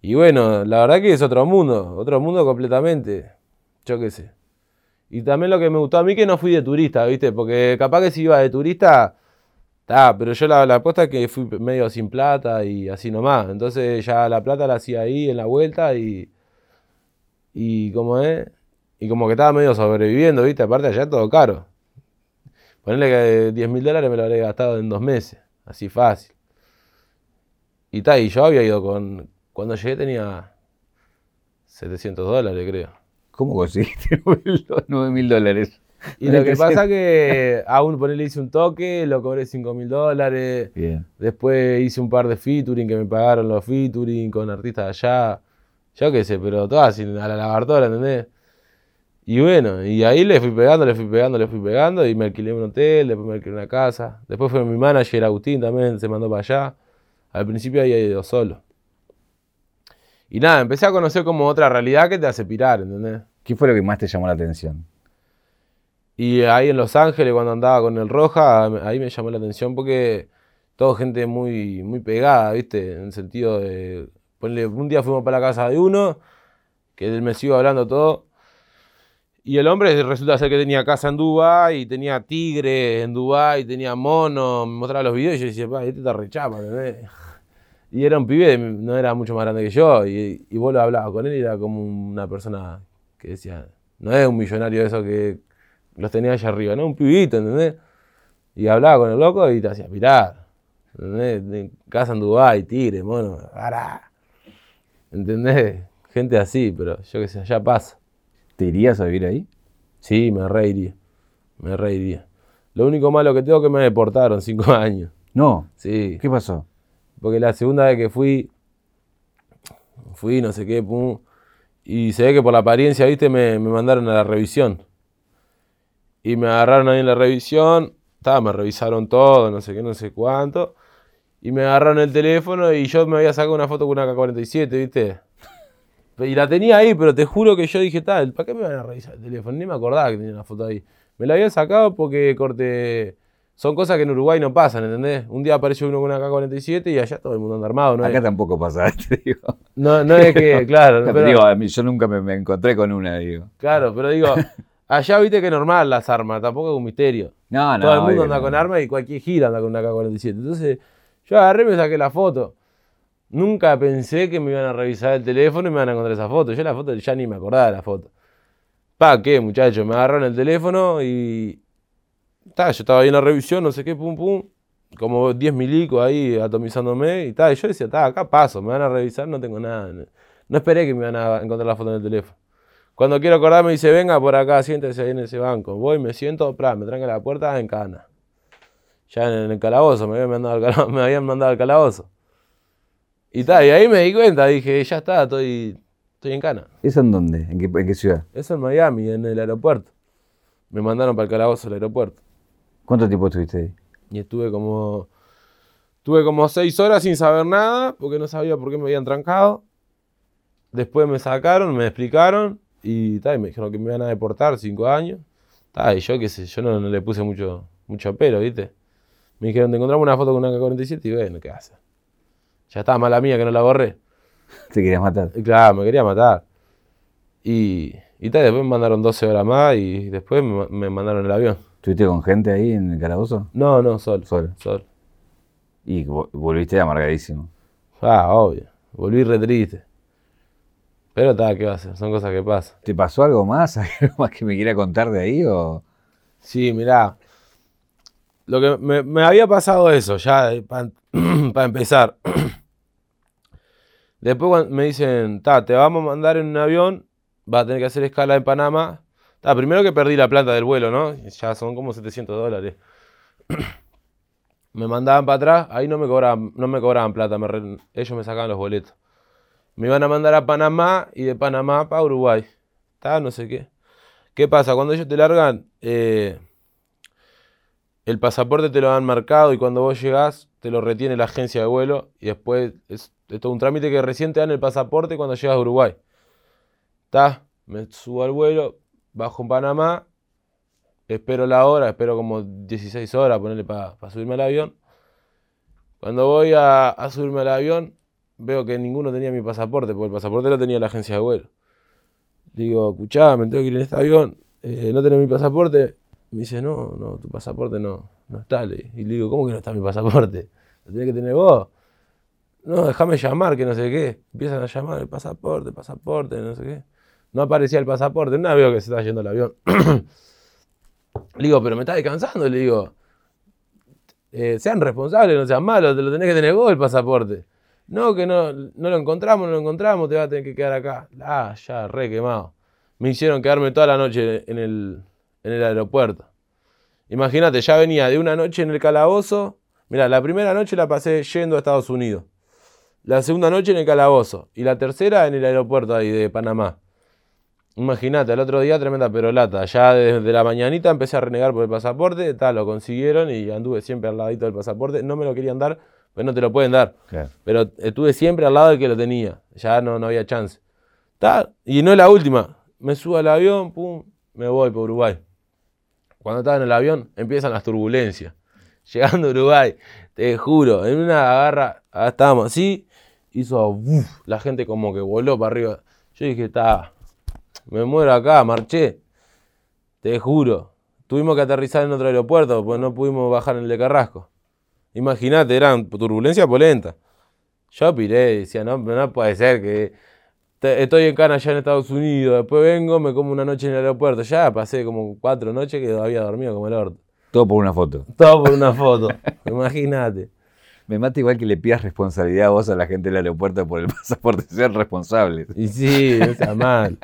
y bueno, la verdad que es otro mundo, otro mundo completamente. Yo qué sé. Y también lo que me gustó a mí que no fui de turista, ¿viste? Porque capaz que si iba de turista, está, pero yo la, la apuesta es que fui medio sin plata y así nomás. Entonces ya la plata la hacía ahí en la vuelta y. Y como es. Y como que estaba medio sobreviviendo, ¿viste? Aparte allá todo caro. Ponerle que 10 mil dólares me lo habría gastado en dos meses. Así fácil. Y tal, y yo había ido con. Cuando llegué tenía 700 dólares, creo. ¿Cómo conseguiste 9 mil dólares? Y lo que pasa que aún ponerle hice un toque, lo cobré 5 mil dólares. Bien. Después hice un par de featuring que me pagaron los featuring con artistas allá. Yo qué sé, pero todas a la lagartora, ¿entendés? Y bueno, y ahí le fui pegando, le fui pegando, le fui pegando y me alquilé un hotel, después me alquilé una casa. Después fue mi manager Agustín también, se mandó para allá. Al principio había ido solo. Y nada, empecé a conocer como otra realidad que te hace pirar, ¿entendés? ¿Qué fue lo que más te llamó la atención? Y ahí en Los Ángeles, cuando andaba con el Roja, ahí me llamó la atención porque toda gente muy, muy pegada, ¿viste? En el sentido de. Ponle, un día fuimos para la casa de uno, que él me sigo hablando todo. Y el hombre resulta ser que tenía casa en Dubái, y tenía tigre en Dubái, tenía mono, me mostraba los videos y yo decía, pa, este está rechapa, ¿entendés? Y era un pibe, no era mucho más grande que yo, y, y vos lo hablabas con él y era como una persona que decía, no es un millonario eso que los tenía allá arriba, no, un pibito, ¿entendés? Y hablaba con el loco y te hacía mirar, ¿entendés? Casa en Dubái, tigre, mono, ¡ara! ¿entendés? Gente así, pero yo qué sé, ya pasa. ¿Te irías a vivir ahí? Sí, me reiría, me reiría. Lo único malo que tengo es que me deportaron cinco años. No. Sí. ¿Qué pasó? Porque la segunda vez que fui, fui, no sé qué, pum, y se ve que por la apariencia, viste, me, me mandaron a la revisión. Y me agarraron ahí en la revisión, ta, me revisaron todo, no sé qué, no sé cuánto. Y me agarraron el teléfono y yo me había sacado una foto con una K47, ¿viste? Y la tenía ahí, pero te juro que yo dije, tal, ¿para qué me van a revisar el teléfono? Ni me acordaba que tenía una foto ahí. Me la había sacado porque corte. Son cosas que en Uruguay no pasan, ¿entendés? Un día apareció uno con una K47 y allá todo el mundo anda armado, ¿no? Acá es, tampoco pasa, te digo. no, no es que, claro. Pero, pero- digo, a mí- yo nunca me, me encontré con una, digo. claro, pero digo, allá viste que es normal las armas, tampoco es un misterio. No, no. Todo el mundo obvio anda no. con armas y cualquier gira anda con una K-47. Entonces, yo agarré y me saqué la foto. Nunca pensé que me iban a revisar el teléfono y me iban a encontrar esa foto. Yo la foto ya ni me acordaba de la foto. Pa, ¿qué, muchachos? Me agarraron el teléfono y. Ta, yo estaba ahí en la revisión, no sé qué, pum, pum. Como 10 milicos ahí atomizándome y tal. Y yo decía, ta, acá paso, me van a revisar, no tengo nada. No esperé que me iban a encontrar la foto en el teléfono. Cuando quiero acordarme, dice, venga por acá, siéntese ahí en ese banco. Voy, me siento, pra, me tranca la puerta en cana. Ya en el calabozo, me calabozo. Me habían mandado al calabozo. Y tal, y ahí me di cuenta, dije, ya está, estoy, estoy en cana. ¿Eso en dónde? ¿En qué, en qué ciudad? Eso en Miami, en el aeropuerto. Me mandaron para el calabozo del aeropuerto. ¿Cuánto tiempo estuviste ahí? Y estuve como. Estuve como seis horas sin saber nada, porque no sabía por qué me habían trancado. Después me sacaron, me explicaron, y, tal, y me dijeron que me iban a deportar cinco años. Ta, y yo qué sé, yo no, no le puse mucho, mucho pero, ¿viste? Me dijeron, te encontramos una foto con una K-47 y bueno, ¿qué hace? Ya estaba mala mía que no la borré. ¿Te querías matar? Claro, me quería matar. Y, y tal, después me mandaron 12 horas más y después me, me mandaron el avión. ¿Estuviste con gente ahí en el calabozo? No, no, solo. Solo. Solo. Y vo- volviste amargadísimo. Ah, obvio. Volví re triste. Pero está, ¿qué va a hacer? Son cosas que pasan. ¿Te pasó algo más? ¿Algo más que me quiera contar de ahí? O... Sí, mirá. Lo que me, me había pasado eso, ya para empezar. Después me dicen, ta, te vamos a mandar en un avión, vas a tener que hacer escala en Panamá. Ta, primero que perdí la plata del vuelo, ¿no? Ya son como 700 dólares. me mandaban para atrás, ahí no me cobraban, no me cobraban plata, ellos me sacaban los boletos. Me iban a mandar a Panamá y de Panamá para Uruguay. Ta, no sé qué. ¿Qué pasa? Cuando ellos te largan, eh, el pasaporte te lo han marcado y cuando vos llegás te lo retiene la agencia de vuelo y después es, todo un trámite que recién te dan el pasaporte cuando llegas a Uruguay. Ta, me subo al vuelo, bajo en Panamá, espero la hora, espero como 16 horas, ponerle para subirme al avión. Cuando voy a, subirme al avión, veo que ninguno tenía mi pasaporte, porque el pasaporte lo tenía la agencia de vuelo. Digo, escuchá, me tengo que ir en este avión, eh, no tenés mi pasaporte. Me dice, no, no, tu pasaporte no, no está. Y le digo, ¿cómo que no está mi pasaporte? Lo tenés que tener vos. No, déjame llamar, que no sé qué. Empiezan a llamar el pasaporte, pasaporte, no sé qué. No aparecía el pasaporte, no veo que se está yendo el avión. le digo, pero me está descansando, le digo. Eh, sean responsables, no sean malos, te lo tenés que tener vos el pasaporte. No, que no, no lo encontramos, no lo encontramos, te vas a tener que quedar acá. Ah, ya, re quemado. Me hicieron quedarme toda la noche en el, en el aeropuerto. Imagínate, ya venía de una noche en el calabozo. Mira, la primera noche la pasé yendo a Estados Unidos. La segunda noche en el calabozo. Y la tercera en el aeropuerto ahí de Panamá. Imagínate, el otro día tremenda perolata. Ya desde la mañanita empecé a renegar por el pasaporte. Tal, lo consiguieron y anduve siempre al ladito del pasaporte. No me lo querían dar, pues no te lo pueden dar. Pero estuve siempre al lado del que lo tenía. Ya no, no había chance. Tal, y no es la última. Me subo al avión, pum, me voy por Uruguay. Cuando estaba en el avión, empiezan las turbulencias. Llegando a Uruguay, te juro, en una agarra, ah, estábamos así, hizo la gente como que voló para arriba. Yo dije, está, me muero acá, marché. Te juro. Tuvimos que aterrizar en otro aeropuerto, pues no pudimos bajar en el de Carrasco. Imagínate, eran turbulencias polentas. Yo piré, decía, no, no puede ser que estoy en Cana ya en Estados Unidos, después vengo, me como una noche en el aeropuerto. Ya pasé como cuatro noches que había dormido como el orto. Todo por una foto. Todo por una foto, imagínate. Me mata igual que le pidas responsabilidad a vos a la gente del aeropuerto por el pasaporte, ser responsable. Y sí, no está mal.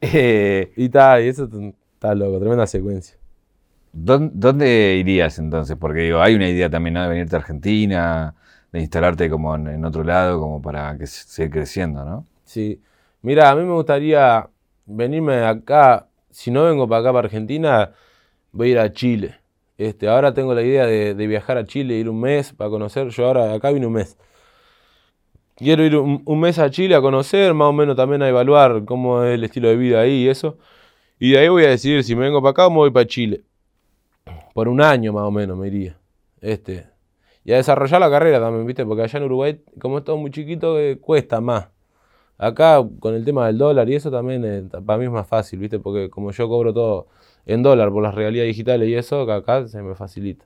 Eh, y tal, y eso está loco, tremenda secuencia. ¿Dónde, irías entonces? Porque digo, hay una idea también de venirte a Argentina, de instalarte como en, otro lado, como para que siga creciendo, ¿no? Sí. Mira, a mí me gustaría venirme acá, si no vengo para acá, para Argentina, voy a ir a Chile. Este, ahora tengo la idea de, viajar a Chile, ir un mes para conocer. Yo ahora acá vine un mes. Quiero ir un, mes a Chile a conocer, más o menos también a evaluar cómo es el estilo de vida ahí y eso. Y de ahí voy a decidir si me vengo para acá o me voy para Chile. Por un año más o menos me iría. Este, y a desarrollar la carrera también, ¿viste? Porque allá en Uruguay, como es todo muy chiquito, eh, cuesta más. Acá, con el tema del dólar y eso también, eh, para mí es más fácil, ¿viste? Porque como yo cobro todo en dólar por las realidades digitales y eso, acá se me facilita.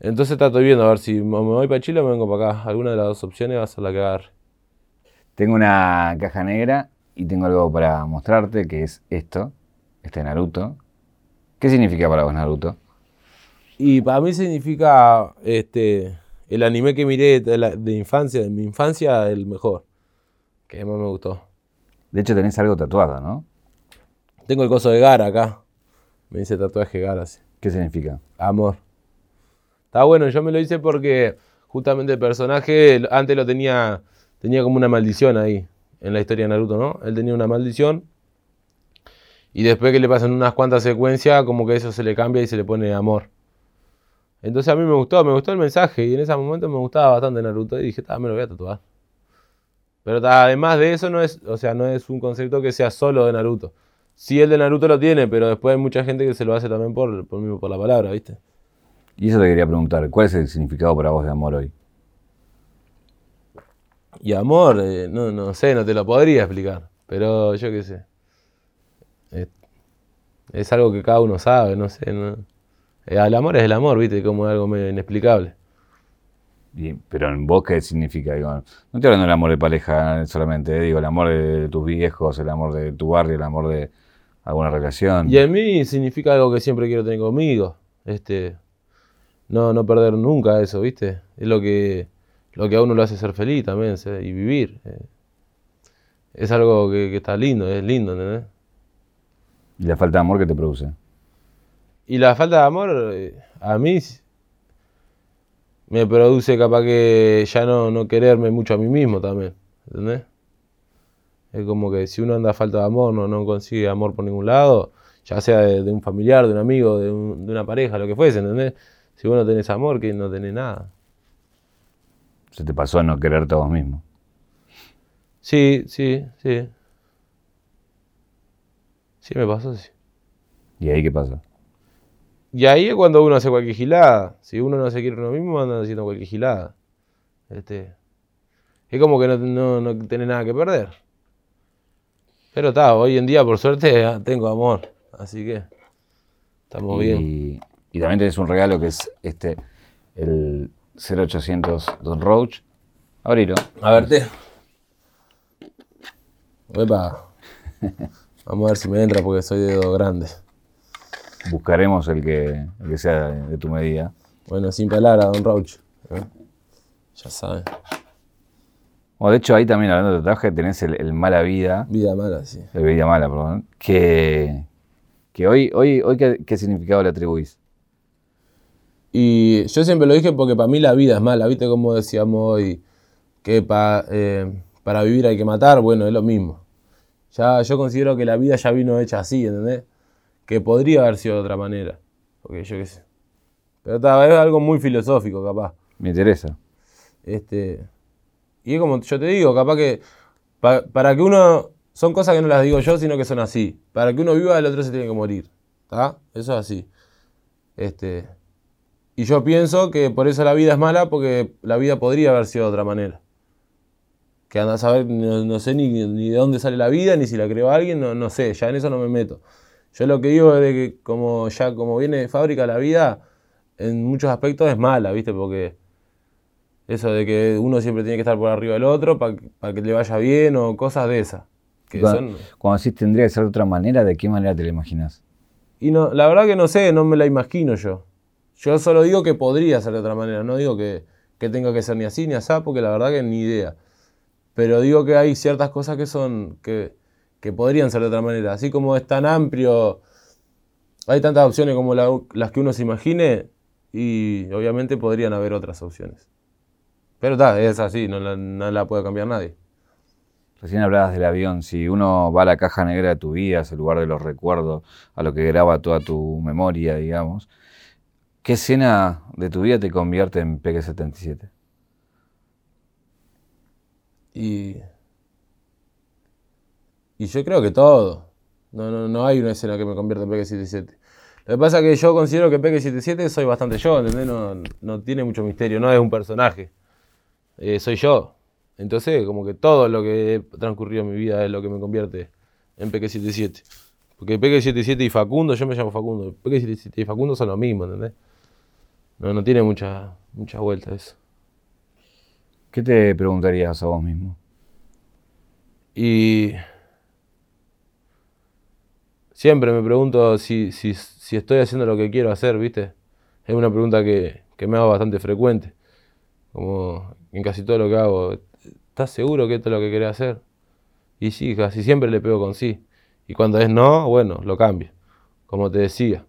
Entonces estoy viendo a ver si me voy para Chile o me vengo para acá. Alguna de las dos opciones va a ser la que agarre. Tengo una caja negra y tengo algo para mostrarte, que es esto, este Naruto. ¿Qué significa para vos Naruto? Y para mí significa este, el anime que miré de, infancia, de mi infancia, el mejor. Que más me gustó. De hecho, tenés algo tatuado, ¿no? Tengo el coso de Gara acá. Me dice tatuaje Gara, sí. ¿Qué significa? Amor. Está bueno, yo me lo hice porque justamente el personaje antes lo tenía, tenía como una maldición ahí en la historia de Naruto, ¿no? Él tenía una maldición y después que le pasan unas cuantas secuencias, como que eso se le cambia y se le pone amor. Entonces a mí me gustó, me gustó el mensaje y en ese momento me gustaba bastante Naruto y dije, me lo voy a tatuar. Pero además de eso no es, o sea, no es un concepto que sea solo de Naruto. Sí el de Naruto lo tiene, pero después hay mucha gente que se lo hace también por, por, por la palabra, ¿viste? Y eso te quería preguntar, ¿cuál es el significado para vos de amor hoy? Y amor, eh, no, no sé, no te lo podría explicar, pero yo qué sé. Es, es algo que cada uno sabe, no sé, no, el amor es el amor, ¿viste? Como algo medio inexplicable. pero en vos, ¿qué significa? Digo, no estoy hablando del amor de pareja solamente, eh, digo, el amor de tus viejos, el amor de tu barrio, el amor de alguna relación. Y en mí significa algo que siempre quiero tener conmigo. Este, no, no perder nunca eso, ¿viste? Es lo que, lo que a uno lo hace ser feliz también y vivir. Eh. Es algo que, está lindo, es lindo, ¿entendés? ¿Y la falta de amor que te produce? Y la falta de amor, eh, a mí me produce capaz que ya no, no quererme mucho a mí mismo también, ¿entendés? Es como que si uno anda a falta de amor, no, no consigue amor por ningún lado, ya sea de, un familiar, de un amigo, de, una pareja, lo que fuese, ¿entendés? Si vos no tenés amor, que no tenés nada. ¿Se te pasó a no quererte a vos mismo? Sí, sí, sí. Sí, me pasó, sí. ¿Y ahí qué pasa? Y ahí es cuando uno hace cualquier gilada. Si uno no se quiere uno mismo, anda haciendo cualquier gilada. Este, es como que no, no, tiene nada que perder. Pero está, hoy en día, por suerte, tengo amor. Así que estamos bien. Y también tenés un regalo que es este, el 0800 Don Roach. Abrilo. A verte. Vamos a ver si me entra porque soy de dedo grande. Buscaremos el que, sea de, tu medida. Bueno, sin palabras, Don Roach. ¿eh? Ya sabes. Bueno, de hecho, ahí también hablando de tatuaje, tenés el, mala vida. Vida mala, sí. El vida mala, perdón. Que, que hoy, hoy, hoy ¿qué, significado le atribuís? Y yo siempre lo dije porque para mí la vida es mala, ¿viste? Como decíamos hoy, que eh, para vivir hay que matar, bueno, es lo mismo. Ya yo considero que la vida ya vino hecha así, ¿entendés? Que podría haber sido de otra manera. Porque yo qué sé. Pero está, es algo muy filosófico, capaz. Me interesa. Este, y es como yo te digo, capaz que para que uno. Son cosas que no las digo yo, sino que son así. Para que uno viva, el otro se tiene que morir. ¿Está? Eso es así. Este, y yo pienso que por eso la vida es mala, porque la vida podría haber sido de otra manera que anda a saber, no, sé ni, de dónde sale la vida, ni si la creó alguien, no, no sé, ya en eso no me meto. Yo lo que digo es que como ya como viene de fábrica la vida, en muchos aspectos es mala, ¿viste? Porque eso de que uno siempre tiene que estar por arriba del otro para que le vaya bien o cosas de esas. cuando, cuando decís tendría que ser de otra manera, ¿de qué manera te la imaginas? Y no, la verdad que no sé, no me la imagino yo. Yo solo digo que podría ser de otra manera, no digo que, que tenga que ser ni así ni así, porque la verdad que ni idea. Pero digo que hay ciertas cosas que son, que, podrían ser de otra manera. Así como es tan amplio, hay tantas opciones como las que uno se imagine y obviamente podrían haber otras opciones. Pero está, es así, no la, puede cambiar nadie. Recién hablabas del avión, si uno va a la caja negra de tu vida, es el lugar de los recuerdos, a lo que graba toda tu memoria, digamos, ¿qué escena de tu vida te convierte en PG-77? Y, y yo creo que todo. No, no, no hay una escena que me convierta en Peque 77. Lo que pasa es que yo considero que Peque 77 soy bastante yo, ¿entendés? No, no tiene mucho misterio, no es un personaje. Eh, soy yo. Entonces, como que todo lo que ha transcurrido en mi vida es lo que me convierte en Peque 77. Porque Peque 77 y Facundo, yo me llamo Facundo. Peque 77 y Facundo son lo mismo, ¿entendés? No, no tiene mucha, mucha vuelta eso. ¿Qué te preguntarías a vos mismo? Y siempre me pregunto si, estoy haciendo lo que quiero hacer, ¿viste? Es una pregunta que, me hago bastante frecuente. Como en casi todo lo que hago. ¿Estás seguro que esto es lo que querés hacer? Y sí, casi siempre le pego con sí. Y cuando es no, bueno, lo cambio. Como te decía.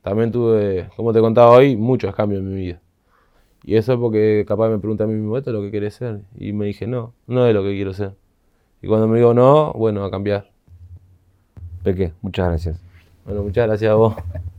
También tuve, como te contaba hoy, muchos cambios en mi vida. Y eso es porque capaz me pregunta a mí mismo, ¿esto es lo que quieres ser? Y me dije, no, no es lo que quiero ser. Y cuando me digo no, bueno, a cambiar. Peque, muchas gracias. Bueno, muchas gracias a vos.